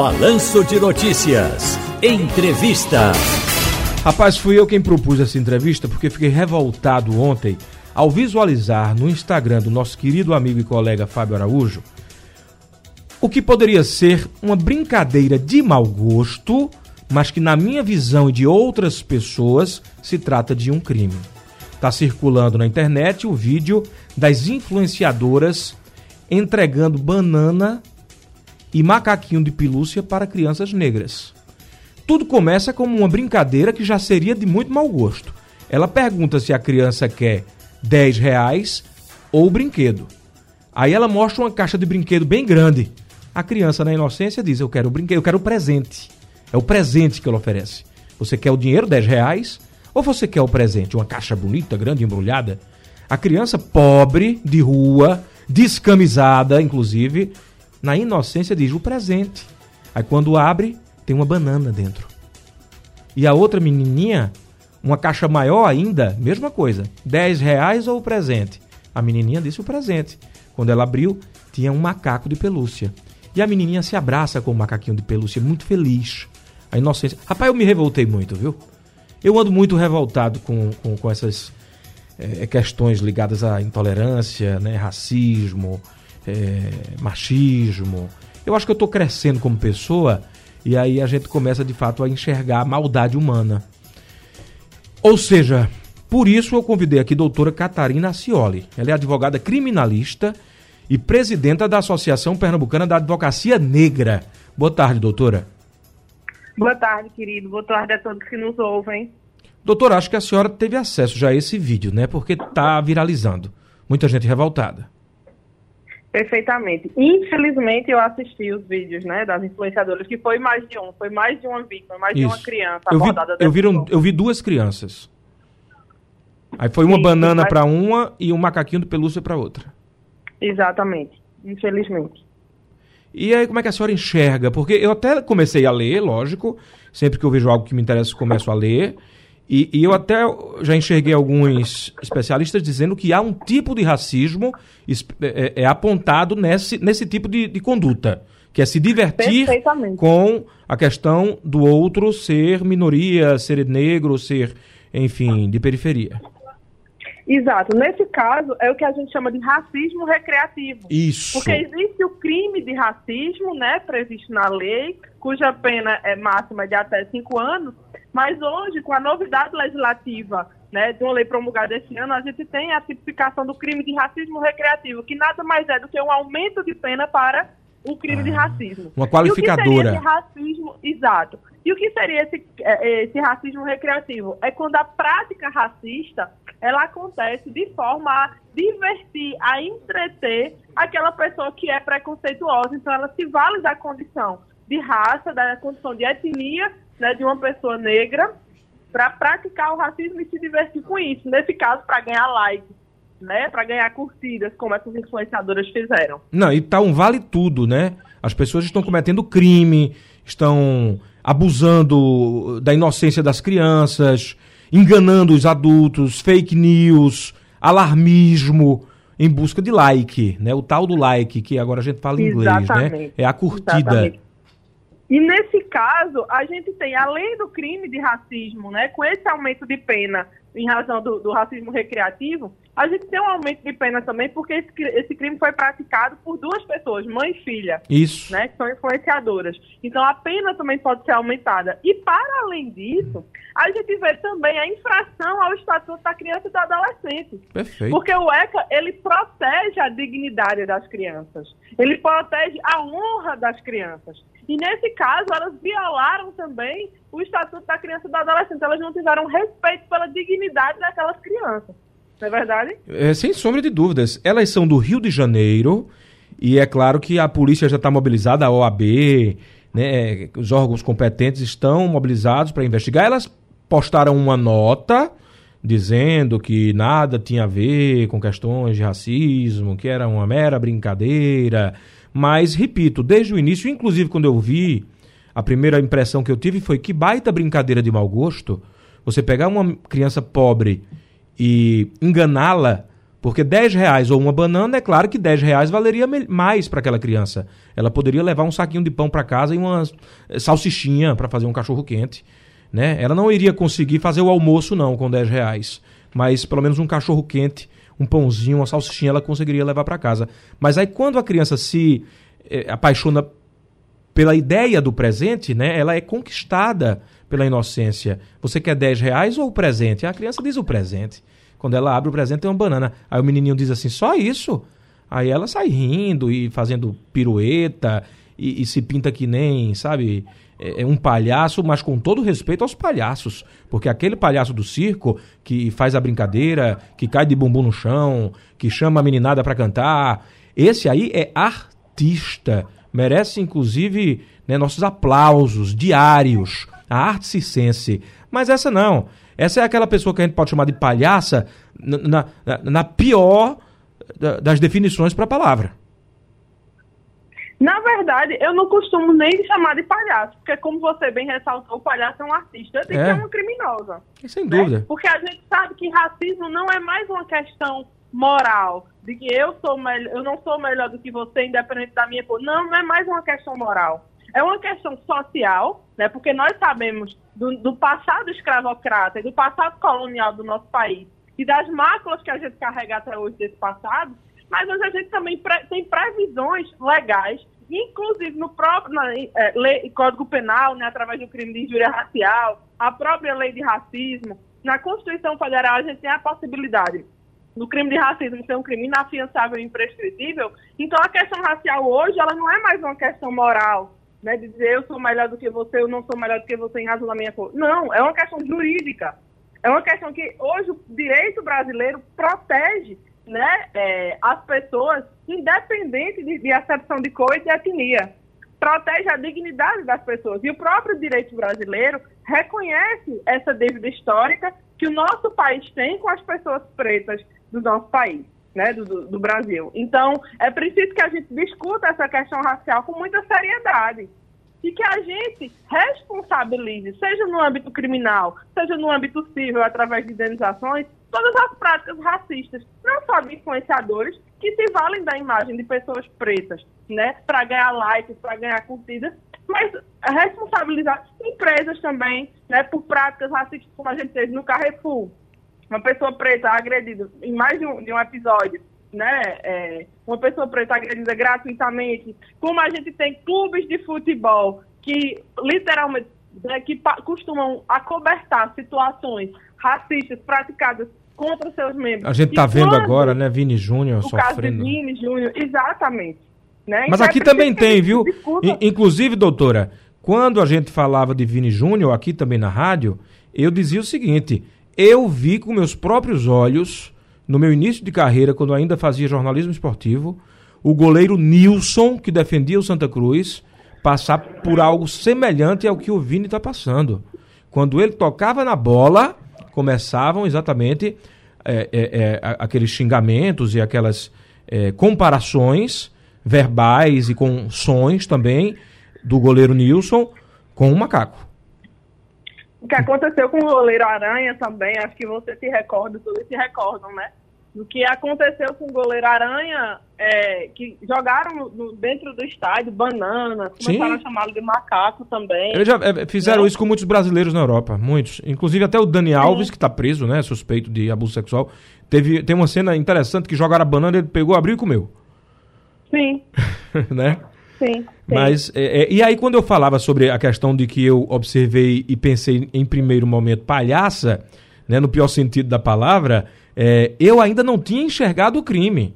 Balanço de Notícias. Entrevista. Rapaz, fui eu quem propus essa entrevista porque fiquei revoltado ontem ao visualizar no Instagram do nosso querido amigo e colega Fábio Araújo o que poderia ser uma brincadeira de mau gosto, mas que, na minha visão e de outras pessoas, se trata de um crime. Está circulando na internet o vídeo das influenciadoras entregando banana e macaquinho de pelúcia para crianças negras. Tudo começa como uma brincadeira que já seria de muito mau gosto. Ela pergunta se a criança quer 10 reais ou brinquedo. Aí ela mostra uma caixa de brinquedo bem grande. A criança, na inocência, diz: Eu quero o brinquedo, eu quero o presente. É o presente que ela oferece. Você quer o dinheiro, 10 reais? Ou você quer o presente? Uma caixa bonita, grande, embrulhada? A criança pobre, de rua, descamisada, inclusive, na inocência diz o presente. Aí quando abre, tem uma banana dentro. E a outra menininha, uma caixa maior ainda, mesma coisa. 10 reais ou o presente? A menininha disse o presente. Quando ela abriu, tinha um macaco de pelúcia. E a menininha se abraça com o macaquinho de pelúcia, muito feliz. A inocência. Rapaz, eu me revoltei muito, viu? Eu ando muito revoltado com, com, com essas é, questões ligadas à intolerância, né, racismo, é, machismo. Eu acho que eu estou crescendo como pessoa e aí a gente começa de fato a enxergar a maldade humana. Ou seja, por isso eu convidei aqui a doutora Catarina Acioli. Ela é advogada criminalista e presidenta da Associação Pernambucana da Advocacia Negra. Boa tarde, doutora. Boa tarde, querido. Boa tarde a todos que nos ouvem. Doutora, acho que a senhora teve acesso já a esse vídeo, né? Porque está viralizando. Muita gente revoltada. Perfeitamente. Infelizmente, eu assisti os vídeos, né, das influenciadoras, que foi mais de um, foi mais de uma vítima, mais Isso. de uma criança eu vi, eu, vi, eu vi duas crianças. Aí foi uma banana mas... para uma e um macaquinho de pelúcia para outra. Exatamente. Infelizmente. E aí, como é que a senhora enxerga? Porque eu até comecei a ler, lógico. Sempre que eu vejo algo que me interessa, começo a ler. E, e, eu até já enxerguei alguns especialistas dizendo que há um tipo de racismo é, é, é apontado nesse, nesse tipo de, de, conduta, que é se divertir com a questão do outro ser minoria, ser negro, ser, enfim, de periferia. Exato. Nesse caso, é o que a gente chama de racismo recreativo. Isso. Porque existe o crime de racismo, né, previsto na lei, cuja pena é máxima de até cinco anos, mas hoje, com a novidade legislativa né, de uma lei promulgada esse ano, a gente tem a tipificação do crime de racismo recreativo, que nada mais é do que um aumento de pena para o crime ah, de racismo. Uma qualificadora. E o que seria esse racismo, exato. E o que seria esse, é, esse racismo recreativo? É quando a prática racista ela acontece de forma a divertir, a entreter aquela pessoa que é preconceituosa. Então, ela se vale da condição de raça, da condição de etnia, né, de uma pessoa negra, para praticar o racismo e se divertir com isso. Nesse caso, para ganhar likes. Né, para ganhar curtidas, como essas influenciadoras fizeram. Não, e tá um vale tudo, né? As pessoas estão cometendo crime, estão abusando da inocência das crianças, enganando os adultos, fake news, alarmismo em busca de like, né? O tal do like que agora a gente fala em inglês, né? É a curtida. Exatamente. E nesse caso, a gente tem, além do crime de racismo, né, com esse aumento de pena em razão do, do, racismo recreativo, a gente tem um aumento de pena também porque esse, esse, crime foi praticado por duas pessoas, mãe e filha. Isso. Né, que são influenciadoras. Então a pena também pode ser aumentada. E para além disso, a gente vê também a infração ao Estatuto da Criança e do Adolescente. Perfeito. Porque o ECA, ele protege a dignidade das crianças. Ele protege a honra das crianças. E nesse caso, elas violaram também o Estatuto da Criança e do Adolescente. Elas não tiveram respeito pela dignidade daquelas crianças. Não é verdade? É, sem sombra de dúvidas. Elas são do Rio de Janeiro e é claro que a polícia já está mobilizada, a OAB, né, os órgãos competentes estão mobilizados para investigar. Elas postaram uma nota dizendo que nada tinha a ver com questões de racismo, que era uma mera brincadeira. Mas, repito, desde o início, inclusive quando eu vi a primeira impressão que eu tive foi que baita brincadeira de mau gosto você pegar uma criança pobre e enganá-la Porque 10 reais ou uma banana, é claro que 10 reais valeria mais para aquela criança. Ela poderia levar um saquinho de pão para casa e uma eh, salsichinha para fazer um cachorro quente. Né? Ela não iria conseguir fazer o almoço, não, com 10 reais. Mas pelo menos um cachorro quente, um pãozinho, uma salsichinha, ela conseguiria levar para casa. Mas aí quando a criança se eh, apaixona pela ideia do presente, né? Ela é conquistada pela inocência. Você quer 10 reais ou o presente? A criança diz o presente. Quando ela abre o presente, tem uma banana. Aí o menininho diz assim: só isso? Aí ela sai rindo e fazendo pirueta e, e se pinta que nem, sabe, é, é um palhaço, mas com todo respeito aos palhaços. Porque aquele palhaço do circo que faz a brincadeira, que cai de bumbum no chão, que chama a meninada para cantar, esse aí é artista. Merece, inclusive, né, nossos aplausos diários. A arte circense. Mas essa não. Essa é aquela pessoa que a gente pode chamar de palhaça na, na, na pior das definições para a palavra. Na verdade, eu não costumo nem chamar de palhaço, porque como você bem ressaltou, o palhaço é um artista, eu digo é. que é uma criminosa. Sem né? dúvida. Porque a gente sabe que racismo não é mais uma questão moral, de que eu sou melhor, eu não sou melhor do que você, independente da minha cor. Não, não é mais uma questão moral. É uma questão social, né? Porque nós sabemos do, do passado escravocrata e do passado colonial do nosso país e das máculas que a gente carrega até hoje desse passado, mas hoje a gente também tem previsões legais, inclusive no próprio na, é, lei, Código Penal, né, através do crime de injúria racial, a própria lei de racismo. Na Constituição Federal a gente tem a possibilidade do crime de racismo ser um crime inafiançável e imprescritível. Então a questão racial hoje ela não é mais uma questão moral, né, de dizer eu sou melhor do que você, eu não sou melhor do que você em razão da minha cor. Não, é uma questão jurídica. É uma questão que hoje o direito brasileiro protege né, é, as pessoas, independente de, de acepção de cor e de etnia. Protege a dignidade das pessoas. E o próprio direito brasileiro reconhece essa dívida histórica que o nosso país tem com as pessoas pretas do nosso país né, do, do, Brasil. Então, é preciso que a gente discuta essa questão racial com muita seriedade e que a gente responsabilize, seja no âmbito criminal, seja no âmbito civil, através de indenizações, todas as práticas racistas, não só de influenciadores, que se valem da imagem de pessoas pretas, né, para ganhar likes, para ganhar curtidas, mas responsabilizar empresas também, né, por práticas racistas, como a gente teve no Carrefour, uma pessoa preta agredida em mais de um, de um episódio, né? É, uma pessoa preta agredida gratuitamente, como a gente tem clubes de futebol que literalmente né, que costumam acobertar situações racistas praticadas contra seus membros. A gente está vendo agora, né, Vini Júnior sofrendo. Caso de Vini Júnior, exatamente. Né? Mas então, aqui é também tem, viu? Inclusive, doutora, quando a gente falava de Vini Júnior aqui também na rádio, eu dizia o seguinte: eu vi com meus próprios olhos, no meu início de carreira, quando ainda fazia jornalismo esportivo, o goleiro Nilson, que defendia o Santa Cruz, passar por algo semelhante ao que o Vini está passando. Quando ele tocava na bola, começavam exatamente é, é, é, aqueles xingamentos e aquelas é, comparações verbais e com sons também do goleiro Nilson com o macaco. O que aconteceu com o goleiro Aranha também, acho que você se recorda, todos se recordam, né? Do que aconteceu com o goleiro Aranha, é, que jogaram no, dentro do estádio banana, começaram Sim. a chamá-lo de macaco também. Eles já é, fizeram né? isso com muitos brasileiros na Europa, muitos. Inclusive até o Dani Alves, Sim. que está preso, né? Suspeito de abuso sexual. Teve, tem uma cena interessante que jogaram a banana, ele pegou, abriu e comeu. Sim. né? Sim. Mas, é, é, e aí quando eu falava sobre a questão de que eu observei e pensei em primeiro momento palhaça, né, no pior sentido da palavra, é, eu ainda não tinha enxergado o crime.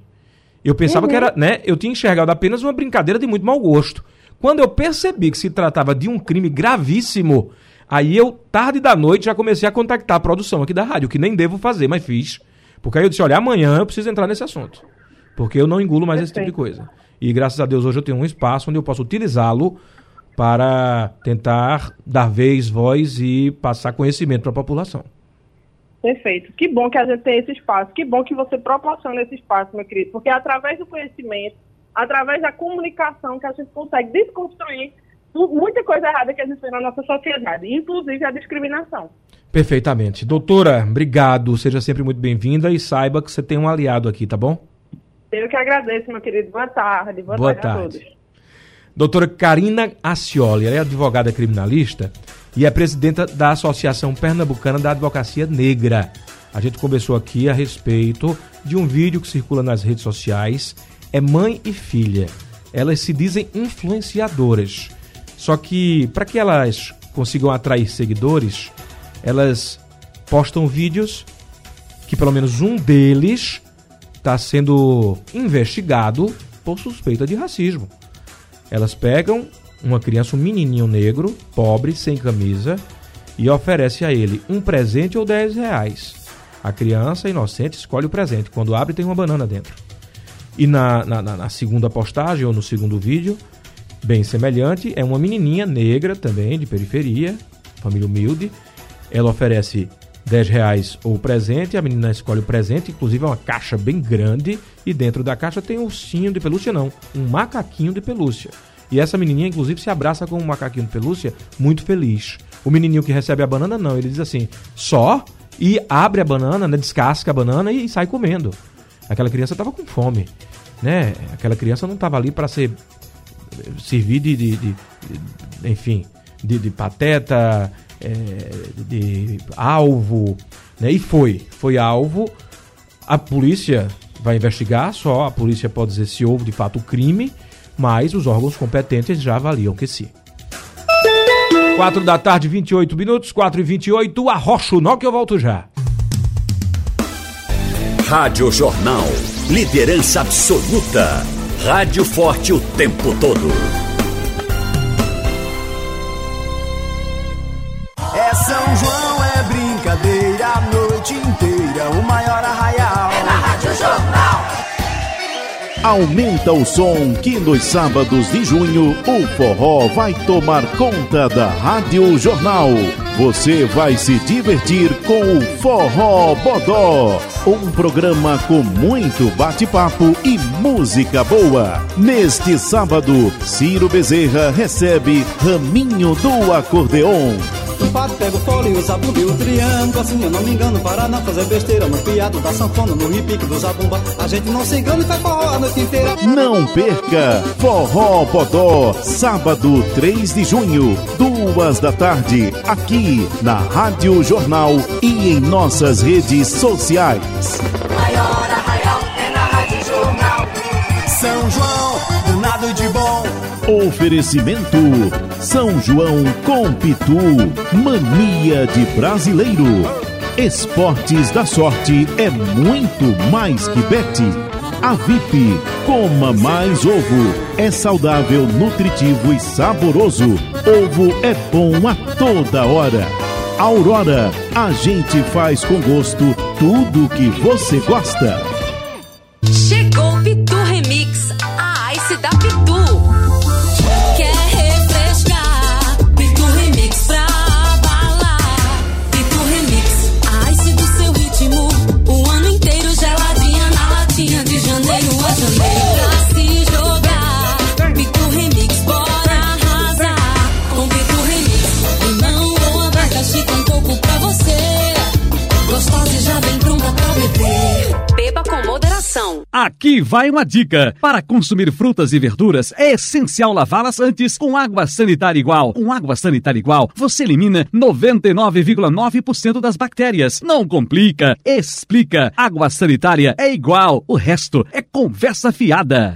Eu pensava uhum. que era, né, eu tinha enxergado apenas uma brincadeira de muito mau gosto. Quando eu percebi que se tratava de um crime gravíssimo, aí eu, tarde da noite, já comecei a contactar a produção aqui da rádio, que nem devo fazer, mas fiz. Porque aí eu disse, olha, amanhã eu preciso entrar nesse assunto. Porque eu não engulo mais Perfeito. esse tipo de coisa. E graças a Deus hoje eu tenho um espaço onde eu posso utilizá-lo para tentar dar vez, voz e passar conhecimento para a população. Perfeito. Que bom que a gente tem esse espaço. Que bom que você proporciona esse espaço, meu querido. Porque é através do conhecimento, através da comunicação, que a gente consegue desconstruir muita coisa errada que existe na nossa sociedade, inclusive a discriminação. Perfeitamente. Doutora, obrigado. Seja sempre muito bem-vinda e saiba que você tem um aliado aqui, tá bom? Eu que agradeço, meu querido. Boa tarde. Boa, Boa tarde, tarde. a todos. Doutora Karina Acioli, ela é advogada criminalista e é presidenta da Associação Pernambucana da Advocacia Negra. A gente conversou aqui a respeito de um vídeo que circula nas redes sociais. É mãe e filha. Elas se dizem influenciadoras. Só que para que elas consigam atrair seguidores, elas postam vídeos que pelo menos um deles está sendo investigado por suspeita de racismo. Elas pegam uma criança, um menininho negro, pobre, sem camisa, e oferece a ele um presente ou 10 reais. A criança inocente escolhe o presente. Quando abre, tem uma banana dentro. E na, na, na segunda postagem, ou no segundo vídeo, bem semelhante, é uma menininha negra também, de periferia, família humilde. Ela oferece 10 reais ou presente, a menina escolhe o presente, inclusive é uma caixa bem grande, e dentro da caixa tem um ursinho de pelúcia, não, um macaquinho de pelúcia. E essa menininha, inclusive, se abraça com um macaquinho de pelúcia muito feliz. O menininho que recebe a banana, não, ele diz assim, só? E abre a banana, né, descasca a banana e sai comendo. Aquela criança estava com fome, né? Aquela criança não estava ali para ser servir de, de, de, de enfim, de pateta, é, de alvo, né? E foi, foi alvo. A polícia vai investigar, só a polícia pode dizer se houve de fato o crime, mas os órgãos competentes já avaliam que sim. 4 da tarde, 28 minutos, 4 e 28, arrocha o nó que eu volto já. Rádio Jornal. Liderança absoluta. Rádio forte o tempo todo. É São João, é brincadeira a noite inteira, o maior Aumenta o som que nos sábados de junho o forró vai tomar conta da Rádio Jornal. Você vai se divertir com o Forró Bodó, um programa com muito bate-papo e música boa. Neste sábado, Ciro Bezerra recebe Raminho do Acordeon. O pato pega o fole, o zabumba e o triângulo Assim eu não me engano para não fazer besteira No piado da sanfona, no repique do zabumba A gente não se engana e faz forró a noite inteira Não perca! Forró Bodó, sábado 3 de junho, duas da tarde, aqui na Rádio Jornal e em nossas redes sociais. Maior arraial é na Rádio Jornal. São João, do nada de bom. Oferecimento São João com Pitu, mania de brasileiro. Esportes da sorte é muito mais que bete. A VIP, coma mais ovo. É saudável, nutritivo e saboroso. Ovo é bom a toda hora. Aurora, a gente faz com gosto tudo que você gosta. Com moderação. Aqui vai uma dica. Para consumir frutas e verduras, é essencial lavá-las antes com água sanitária igual. Com água sanitária igual, você elimina 99,9% das bactérias. Não complica, explica. Água sanitária é igual. O resto é conversa fiada.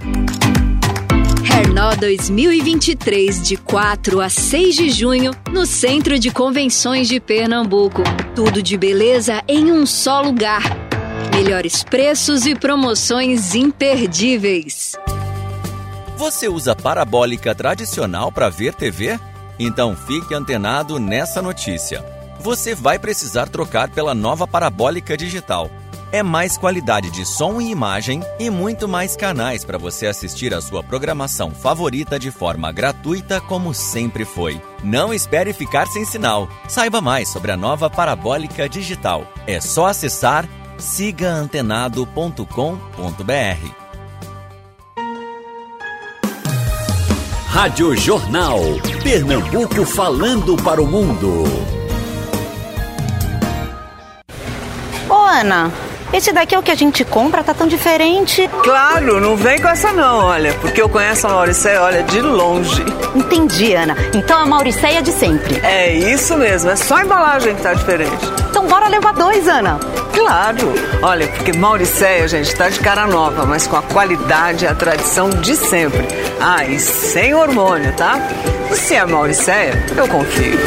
Hernó 2023, de 4 a 6 de junho, no Centro de Convenções de Pernambuco. Tudo de beleza em um só lugar. Melhores preços e promoções imperdíveis. Você usa parabólica tradicional para ver TV? Então fique antenado nessa notícia. Você vai precisar trocar pela nova parabólica digital. É mais qualidade de som e imagem e muito mais canais para você assistir a sua programação favorita de forma gratuita, como sempre foi. Não espere ficar sem sinal. Saiba mais sobre a nova parabólica digital. É só acessar sigaantenado.com.br. Rádio Jornal. Pernambuco falando para o mundo. Ô, Ana, esse daqui é o que a gente compra, tá tão diferente. Claro, não vem com essa não, olha, porque eu conheço a Mauricéia, olha, de longe. Entendi, Ana. Então a Mauricéia de sempre. É isso mesmo, é só a embalagem que tá diferente. Então bora levar dois, Ana. Claro. Olha, porque Mauricéia, gente, tá de cara nova, mas com a qualidade e a tradição de sempre. Ah, e sem hormônio, tá? E se é Mauricéia, eu confio.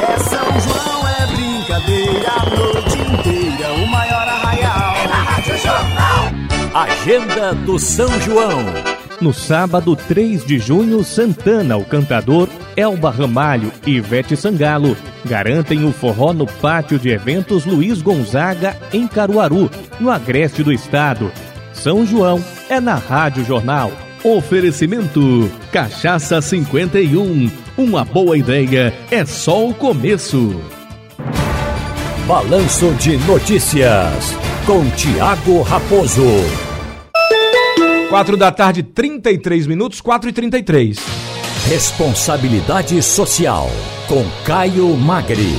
É São João, é brincadeira a noite inteira. O maior arraial. É na Rádio Jornal. Agenda do São João. No sábado, 3 de junho, Santana, o cantador, Elba Ramalho e Ivete Sangalo garantem o forró no pátio de eventos Luiz Gonzaga, em Caruaru, no agreste do estado. São João é na Rádio Jornal. Oferecimento Cachaça 51. Uma boa ideia é só o começo. Balanço de Notícias. Com Tiago Raposo. 4 da tarde, 33 minutos, 4 e 33. Responsabilidade Social. Com Caio Magri.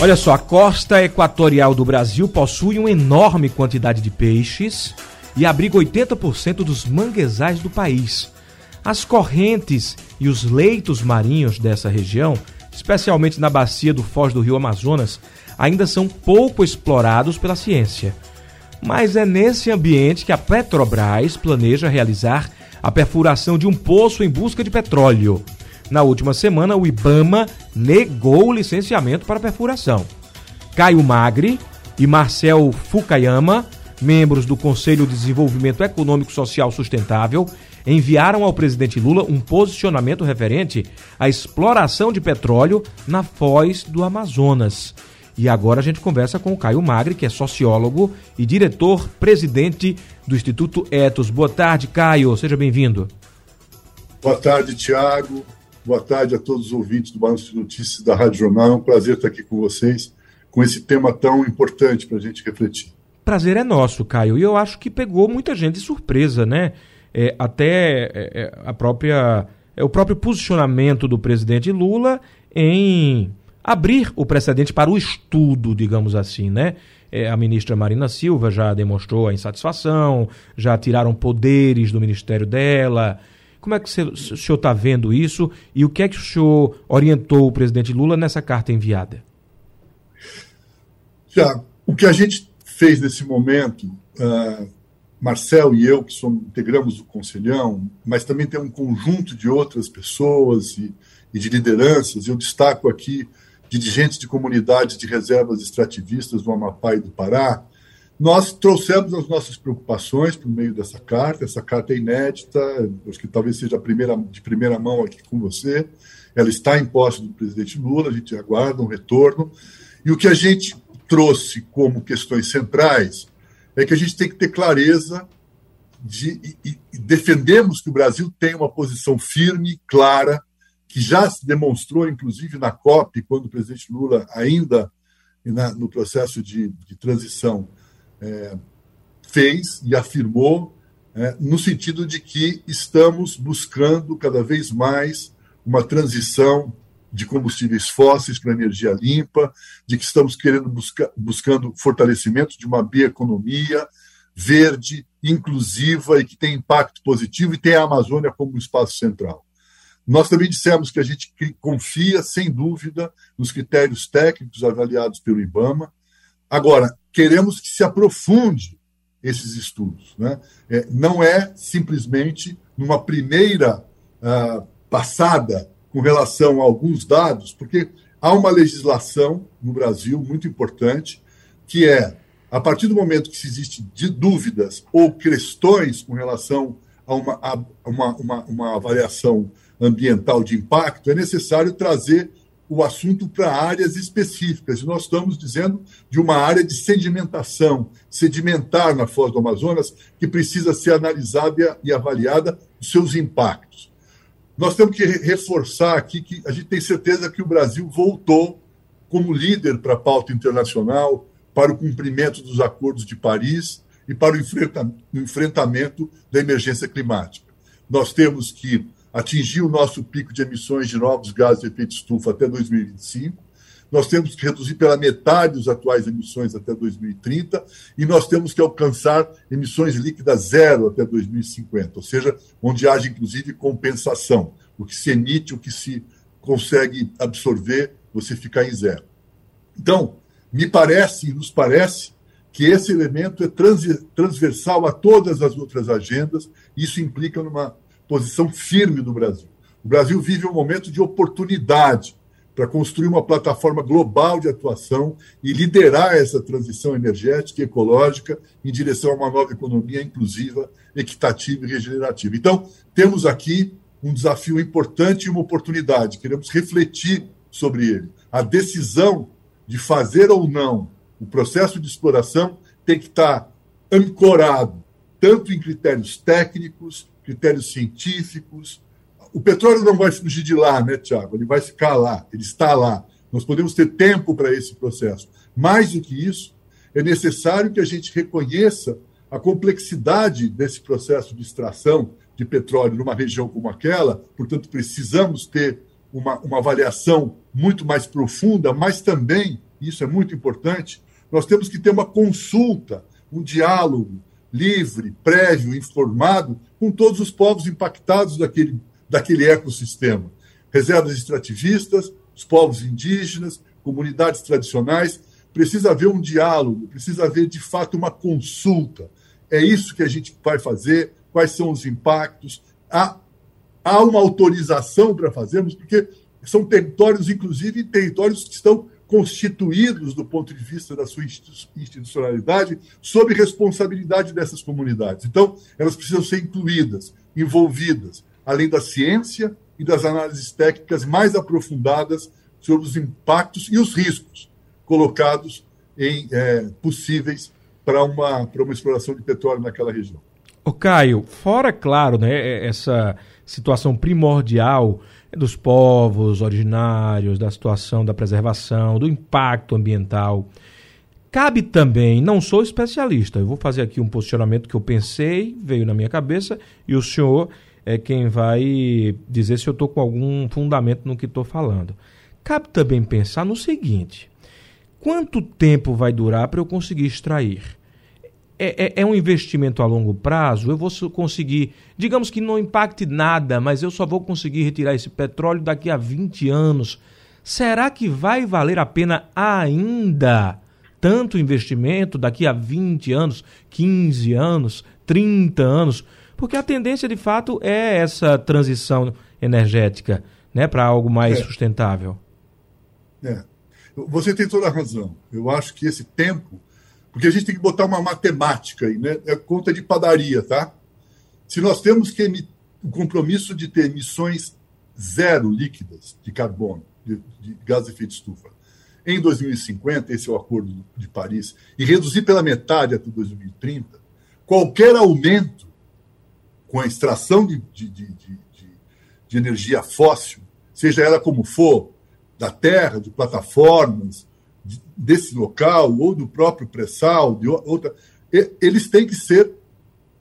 Olha só, a costa equatorial do Brasil possui uma enorme quantidade de peixes e abriga 80% dos manguezais do país. As correntes e os leitos marinhos dessa região, especialmente na bacia do Foz do Rio Amazonas, ainda são pouco explorados pela ciência. Mas é nesse ambiente que a Petrobras planeja realizar a perfuração de um poço em busca de petróleo. Na última semana, o Ibama negou o licenciamento para perfuração. Caio Magri e Marcel Fukayama, membros do Conselho de Desenvolvimento Econômico Social Sustentável, enviaram ao presidente Lula um posicionamento referente à exploração de petróleo na foz do Amazonas. E agora a gente conversa com o Caio Magri, que é sociólogo e diretor-presidente do Instituto Etos. Boa tarde, Caio. Seja bem-vindo. Boa tarde, Tiago. Boa tarde a todos os ouvintes do Balanço de Notícias da Rádio Jornal. É um prazer estar aqui com vocês, com esse tema tão importante para a gente refletir. Prazer é nosso, Caio. E eu acho que pegou muita gente de surpresa, né? É, até é, a própria, é, o próprio posicionamento do presidente Lula em abrir o precedente para o estudo, digamos assim, né? É, a ministra Marina Silva já demonstrou a insatisfação, já tiraram poderes do ministério dela. Como é que o senhor está vendo isso e o que é que o senhor orientou o presidente Lula nessa carta enviada? Já, o que a gente fez nesse momento, uh, Marcel e eu, que somos, integramos o Conselhão, mas também tem um conjunto de outras pessoas e, e de lideranças, eu destaco aqui dirigentes de comunidades de reservas extrativistas do Amapá e do Pará, nós trouxemos as nossas preocupações por meio dessa carta. Essa carta é inédita, acho que talvez seja a primeira, de primeira mão aqui com você. Ela está em posse do presidente Lula, a gente aguarda um retorno. E o que a gente trouxe como questões centrais é que a gente tem que ter clareza de, e, e defendemos que o Brasil tem uma posição firme, clara, que já se demonstrou, inclusive, na COP, quando o presidente Lula, ainda na, no processo de, de transição, é, fez e afirmou, é, no sentido de que estamos buscando cada vez mais uma transição de combustíveis fósseis para energia limpa, de que estamos querendo buscar, buscando fortalecimento de uma bioeconomia verde, inclusiva e que tem impacto positivo e tem a Amazônia como um espaço central. Nós também dissemos que a gente confia, sem dúvida, nos critérios técnicos avaliados pelo IBAMA. Agora, queremos que se aprofunde esses estudos. Né? É, não é simplesmente numa primeira uh, passada com relação a alguns dados, porque há uma legislação no Brasil muito importante, que é, a partir do momento que se existe de dúvidas ou questões com relação a uma, a uma, uma, uma avaliação ambiental de impacto, é necessário trazer o assunto para áreas específicas. Nós estamos dizendo de uma área de sedimentação, sedimentar na Foz do Amazonas, que precisa ser analisada e avaliada os seus impactos. Nós temos que reforçar aqui que a gente tem certeza que o Brasil voltou como líder para a pauta internacional, para o cumprimento dos acordos de Paris, e para o enfrentamento da emergência climática. Nós temos que atingir o nosso pico de emissões de novos gases de efeito estufa até 2025. Nós temos que reduzir pela metade as atuais emissões até 2030 e nós temos que alcançar emissões líquidas zero até 2050, ou seja, onde haja inclusive compensação. O que se emite, o que se consegue absorver, você ficar em zero. Então, me parece e nos parece que esse elemento é trans- transversal a todas as outras agendas, isso implica numa posição firme do Brasil. O Brasil vive um momento de oportunidade para construir uma plataforma global de atuação e liderar essa transição energética e ecológica em direção a uma nova economia inclusiva, equitativa e regenerativa. Então, temos aqui um desafio importante e uma oportunidade. Queremos refletir sobre ele. A decisão de fazer ou não o processo de exploração tem que estar ancorado tanto em critérios técnicos, critérios científicos. O petróleo não vai fugir de lá, né, Tiago? Ele vai ficar lá, ele está lá. Nós podemos ter tempo para esse processo. Mais do que isso, é necessário que a gente reconheça a complexidade desse processo de extração de petróleo numa região como aquela, portanto, precisamos ter uma, uma avaliação muito mais profunda, mas também, isso é muito importante, nós temos que ter uma consulta, um diálogo livre, prévio, informado com todos os povos impactados daquele, daquele ecossistema. Reservas extrativistas, os povos indígenas, comunidades tradicionais. Precisa haver um diálogo, precisa haver de fato uma consulta. É isso que a gente vai fazer, quais são os impactos. Há, há uma autorização para fazermos, porque são territórios, inclusive, territórios que estão constituídos do ponto de vista da sua institucionalidade sob responsabilidade dessas comunidades. Então, elas precisam ser incluídas, envolvidas, além da ciência e das análises técnicas mais aprofundadas sobre os impactos e os riscos colocados em é, possíveis para uma, para uma exploração de petróleo naquela região. O Caio, fora, claro, né, essa situação primordial dos povos originários, da situação da preservação, do impacto ambiental. Cabe também, não sou especialista, eu vou fazer aqui um posicionamento que eu pensei, veio na minha cabeça, e o senhor é quem vai dizer se eu estou com algum fundamento no que estou falando. Cabe também pensar no seguinte: quanto tempo vai durar para eu conseguir extrair? É, é, é, um investimento a longo prazo, eu vou conseguir, digamos que não impacte nada, mas eu só vou conseguir retirar esse petróleo daqui a 20 anos. Será que vai valer a pena ainda tanto investimento daqui a 20 anos, 15 anos, 30 anos? Porque a tendência de fato é essa transição energética né, para algo mais é. sustentável. É. Você tem toda a razão. Eu acho que esse tempo porque a gente tem que botar uma matemática aí, né? É conta de padaria, tá? Se nós temos que o compromisso de ter emissões zero líquidas de carbono, de, de gás de efeito estufa, em 2050, esse é o Acordo de Paris, e reduzir pela metade até 2030, qualquer aumento com a extração de, de, de, de energia fóssil, seja ela como for, da terra, de plataformas, desse local ou do próprio pré-sal, de outra, eles têm que ser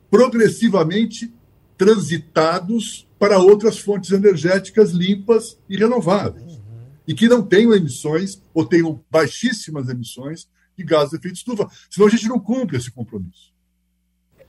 progressivamente transitados para outras fontes energéticas limpas e renováveis. Uhum. E que não tenham emissões ou tenham baixíssimas emissões de gás de efeito estufa. Senão a gente não cumpre esse compromisso.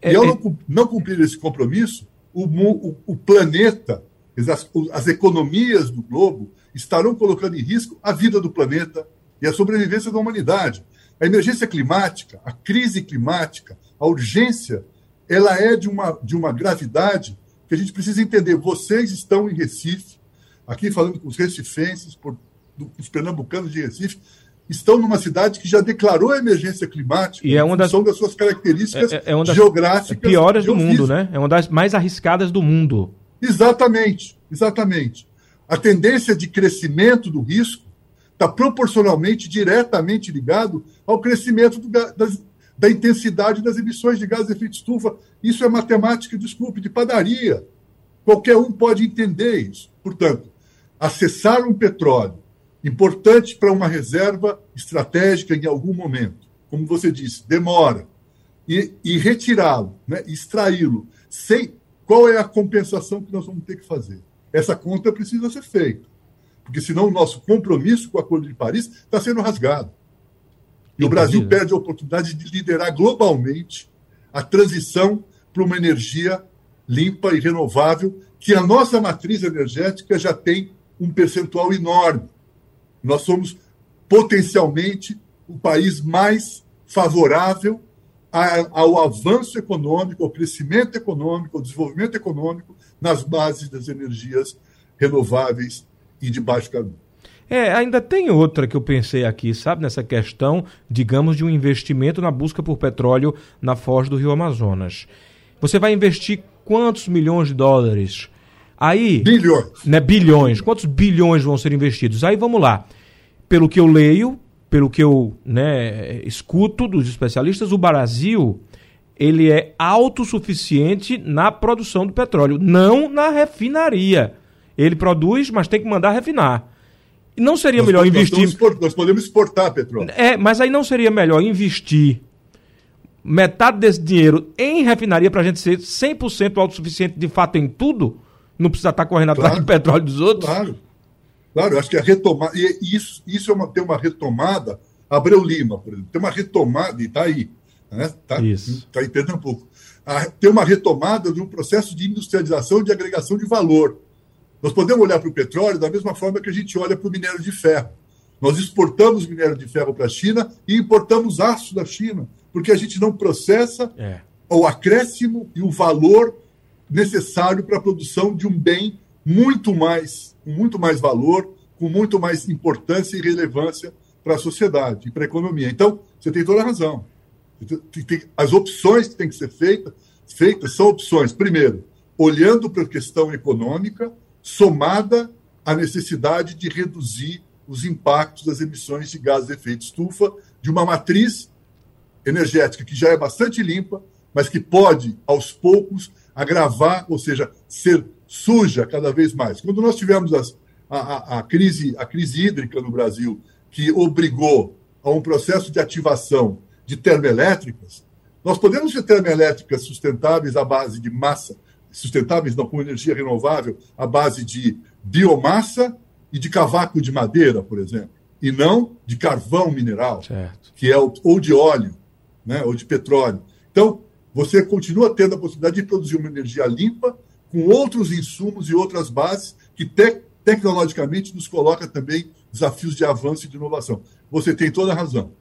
É, e ao é... não, não, cumprir esse compromisso, o, o, o planeta, as, as economias do globo estarão colocando em risco a vida do planeta, e a sobrevivência da humanidade. A emergência climática, a crise climática, a urgência, ela é de uma, de uma gravidade que a gente precisa entender. Vocês estão em Recife, aqui falando com os recifenses, por, os pernambucanos de Recife, estão numa cidade que já declarou a emergência climática e é uma das, são das suas características é, é uma das geográficas piores do mundo, né? É uma das mais arriscadas do mundo. Exatamente, exatamente. A tendência de crescimento do risco está proporcionalmente, diretamente ligado ao crescimento do, da intensidade das emissões de gás de efeito estufa. Isso é matemática, desculpe, de padaria. Qualquer um pode entender isso. Portanto, acessar um petróleo importante para uma reserva estratégica em algum momento, como você disse, demora. e, e retirá-lo, né, extraí-lo, sem qual é a compensação que nós vamos ter que fazer? Essa conta precisa ser feita, porque senão o nosso compromisso com o Acordo de Paris está sendo rasgado. E o Brasil perde a oportunidade de liderar globalmente a transição para uma energia limpa e renovável, que a nossa matriz energética já tem um percentual enorme. Nós somos potencialmente o país mais favorável ao avanço econômico, ao crescimento econômico, ao desenvolvimento econômico nas bases das energias renováveis e de baixo carbono. É, ainda tem outra que eu pensei aqui, sabe, nessa questão, digamos, de um investimento na busca por petróleo na foz do Rio Amazonas. Você vai investir quantos milhões de dólares? Aí. Bilhões. Né, bilhões. Quantos bilhões vão ser investidos? Aí vamos lá. Pelo que eu leio, pelo que eu né, escuto dos especialistas, o Brasil ele é autossuficiente na produção do petróleo, não na refinaria. Ele produz, mas tem que mandar refinar. Não seria nós melhor podemos, investir. Nós, nós podemos exportar petróleo. É, mas aí não seria melhor investir metade desse dinheiro em refinaria para a gente ser 100% autossuficiente de fato em tudo? Não precisar estar correndo Claro. atrás do petróleo dos outros? Claro. Claro, acho que a retomada. E isso, isso é uma, tem uma retomada. Abreu Lima, por exemplo, tem uma retomada, e está aí. Né? Tá, Isso. Está em Pernambuco. A, tem uma retomada de um processo de industrialização e de agregação de valor. Nós podemos olhar para o petróleo da mesma forma que a gente olha para o minério de ferro. Nós exportamos minério de ferro para a China e importamos aço da China, porque a gente não processa É. o acréscimo e o valor necessário para a produção de um bem muito mais, com muito mais valor, com muito mais importância e relevância para a sociedade e para a economia. Então, você tem toda a razão. As opções que têm que ser feitas, feitas são opções, primeiro, olhando para a questão econômica, somada à necessidade de reduzir os impactos das emissões de gases de efeito estufa de uma matriz energética que já é bastante limpa, mas que pode, aos poucos, agravar, ou seja, ser suja cada vez mais. Quando nós tivemos as- a, a- a crise, a crise hídrica no Brasil, que obrigou a um processo de ativação de termoelétricas, nós podemos ter termoelétricas sustentáveis à base de massa, sustentáveis não com energia renovável, à base de biomassa e de cavaco de madeira, por exemplo, e não de carvão mineral, que é o, ou de óleo, né, ou de petróleo. Então, você continua tendo a possibilidade de produzir uma energia limpa com outros insumos e outras bases que te- tecnologicamente nos coloca também desafios de avanço e de inovação. Você tem toda a razão.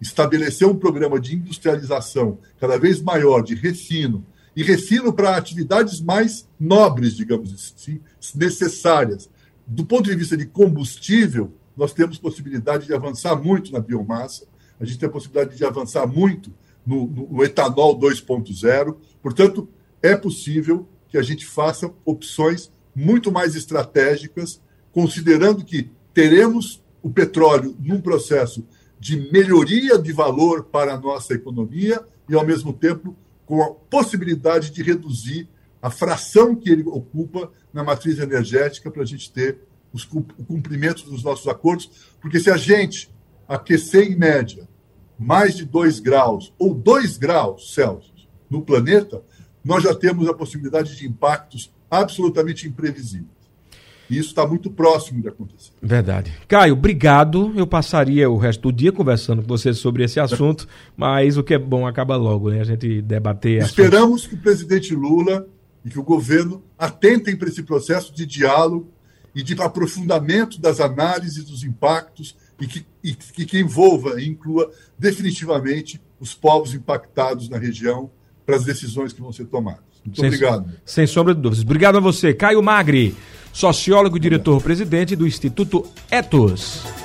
Estabelecer um programa de industrialização cada vez maior, de refino, e refino para atividades mais nobres, digamos assim, necessárias. Do ponto de vista de combustível, nós temos possibilidade de avançar muito na biomassa, a gente tem a possibilidade de avançar muito no, no- no etanol 2.0. Portanto, é possível que a gente faça opções muito mais estratégicas, considerando que teremos o petróleo num processo de melhoria de valor para a nossa economia e, ao mesmo tempo, com a possibilidade de reduzir a fração que ele ocupa na matriz energética para a gente ter os o cumprimento dos nossos acordos, porque se a gente aquecer em média mais de 2 graus ou 2 graus Celsius no planeta, nós já temos a possibilidade de impactos absolutamente imprevisíveis. E isso está muito próximo de acontecer. Verdade. Caio, obrigado. Eu passaria o resto do dia conversando com você sobre esse assunto, mas o que é bom acaba logo, né? A gente debater. Esperamos que o presidente Lula e que o governo atentem para esse processo de diálogo e de aprofundamento das análises dos impactos e que, e que envolva e inclua definitivamente os povos impactados na região para as decisões que vão ser tomadas. Muito Sem- obrigado. Sem sombra de dúvidas. Obrigado a você, Caio Magri, sociólogo e diretor-presidente do Instituto Etos.